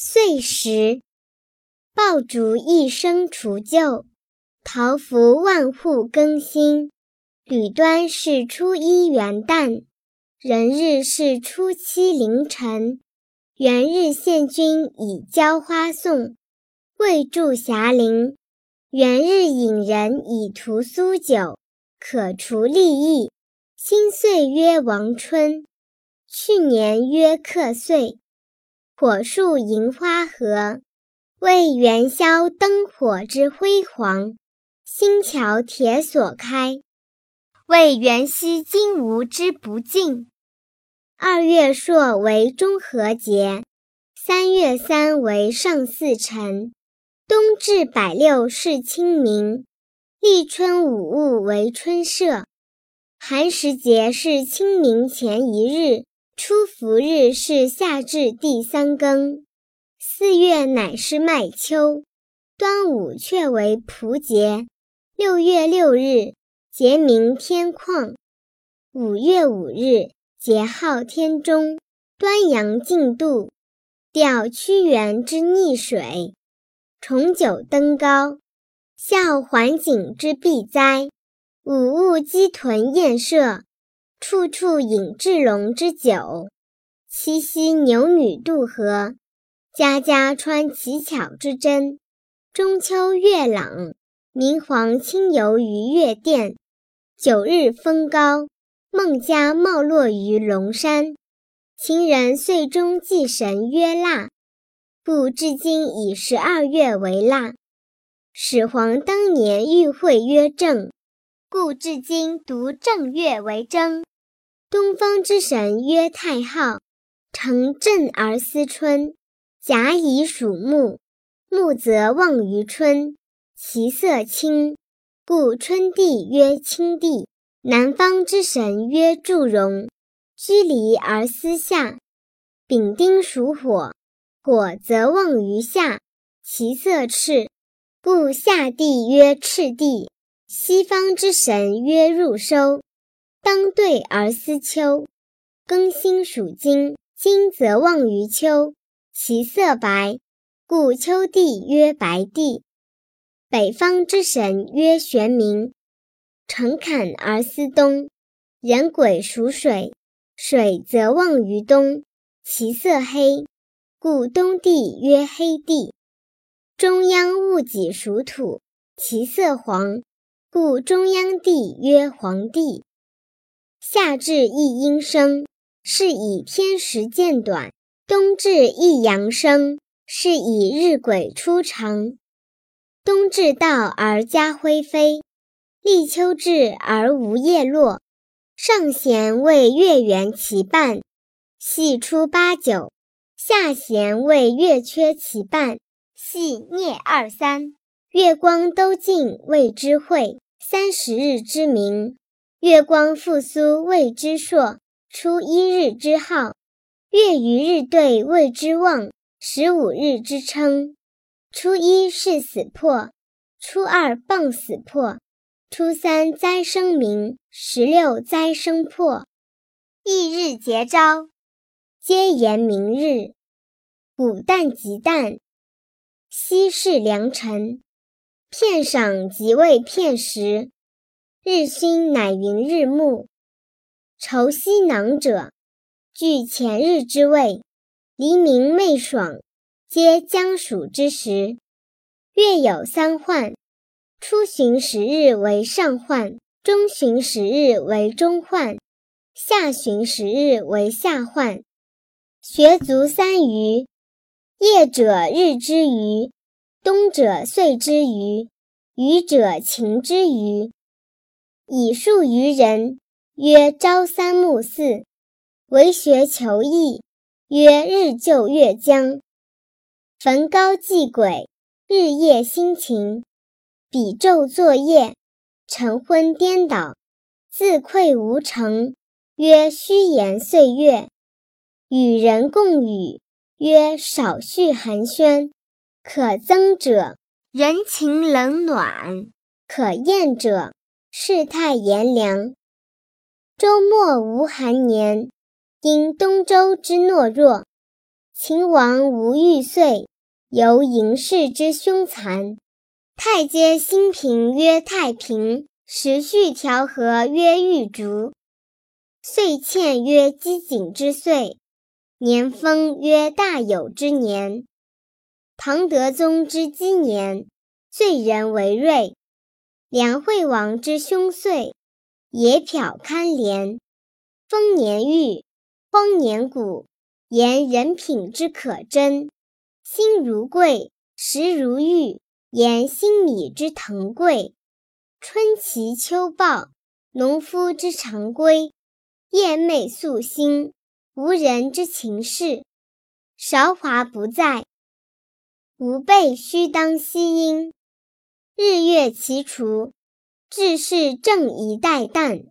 岁时，爆竹一声除旧，桃符万户更新。吕端是初一元旦，人日是初七凌晨。元日献君以浇花送，未著霞陵。元日引人以屠苏酒，可除利益。新岁曰王春，去年曰客岁。火树银花合，为元宵灯火之辉煌；新桥铁锁开，为元夕金吾之不尽。二月朔为中和节，三月三为上巳辰。冬至百六是清明，立春五物为春社。寒食节是清明前一日。初伏日是夏至第三更，四月乃是麦秋。端午却为蒲节，六月六日节名天旷，五月五日节号天中。端阳进度，吊屈原之溺水，重九登高，效桓景之避灾，五物鸡豚宴射。处处饮至龙之酒，七夕牛女渡河，家家穿乞巧之针。中秋月朗，明皇亲游于月殿。九日风高，孟家冒落于龙山。秦人岁中祭神曰腊，故至今以十二月为腊。始皇当年御会曰正，故至今读正月为正。东方之神曰太昊，乘震而思春。甲乙属木，木则旺于春，其色青，故春地曰青地。南方之神曰祝融，居离而思夏。丙丁属火，火则旺于夏，其色赤，故夏地曰赤地。西方之神曰入收。当对而思秋，庚辛属金，金则旺于秋，其色白，故秋地曰白地。北方之神曰玄冥，诚坎而思冬，人鬼属水，水则旺于冬，其色黑，故东地曰黑地。中央戊己属土，其色黄，故中央地曰黄帝。夏至一阴生，是以天时渐短；冬至一阳生，是以日晷初长。冬至到而家辉飞，立秋至而无叶落。上弦为月圆其半，系初八九；下弦为月缺其半，系廿二三。月光都尽谓之晦，三十日之明。月光复苏谓之朔，初一日之号，月与日对谓之望，十五日之称。初一是死破，初二傍死破，初三灾生明，十六灾生破。翌日节朝，皆言明日。午旦即旦，昔是良辰。片赏即为片时。日新乃云日暮，愁夕囊者，据前日之味。黎明昧爽，皆将暑之时。月有三换：初旬十日为上换，中旬十日为中换，下旬十日为下换。学足三余：夜者日之余，冬者岁之余，余者晴之余。以数于人，曰朝三暮四；为学求异，曰日就月将。焚高祭鬼，日夜辛勤；比昼作业，晨昏颠倒，自愧无成，曰虚言岁月。与人共语，曰少叙寒暄。可增者，人情冷暖；可厌者。世态炎凉，周末无寒年，因东周之懦弱。秦王无玉遂，由嬴氏之凶残。太阶兴平曰太平，时序调和曰玉竹，岁欠曰积景之岁，年丰曰大有之年。唐德宗之基年，岁人为瑞。梁惠王之凶岁，野殍堪怜。丰年玉，荒年谷，言人品之可珍。心如桂，时如玉，言心米之腾贵。春齐秋暴，农夫之常规。夜寐夙兴，无人之情事。韶华不再，吾辈须当惜英。日月齐除，志士正以待旦。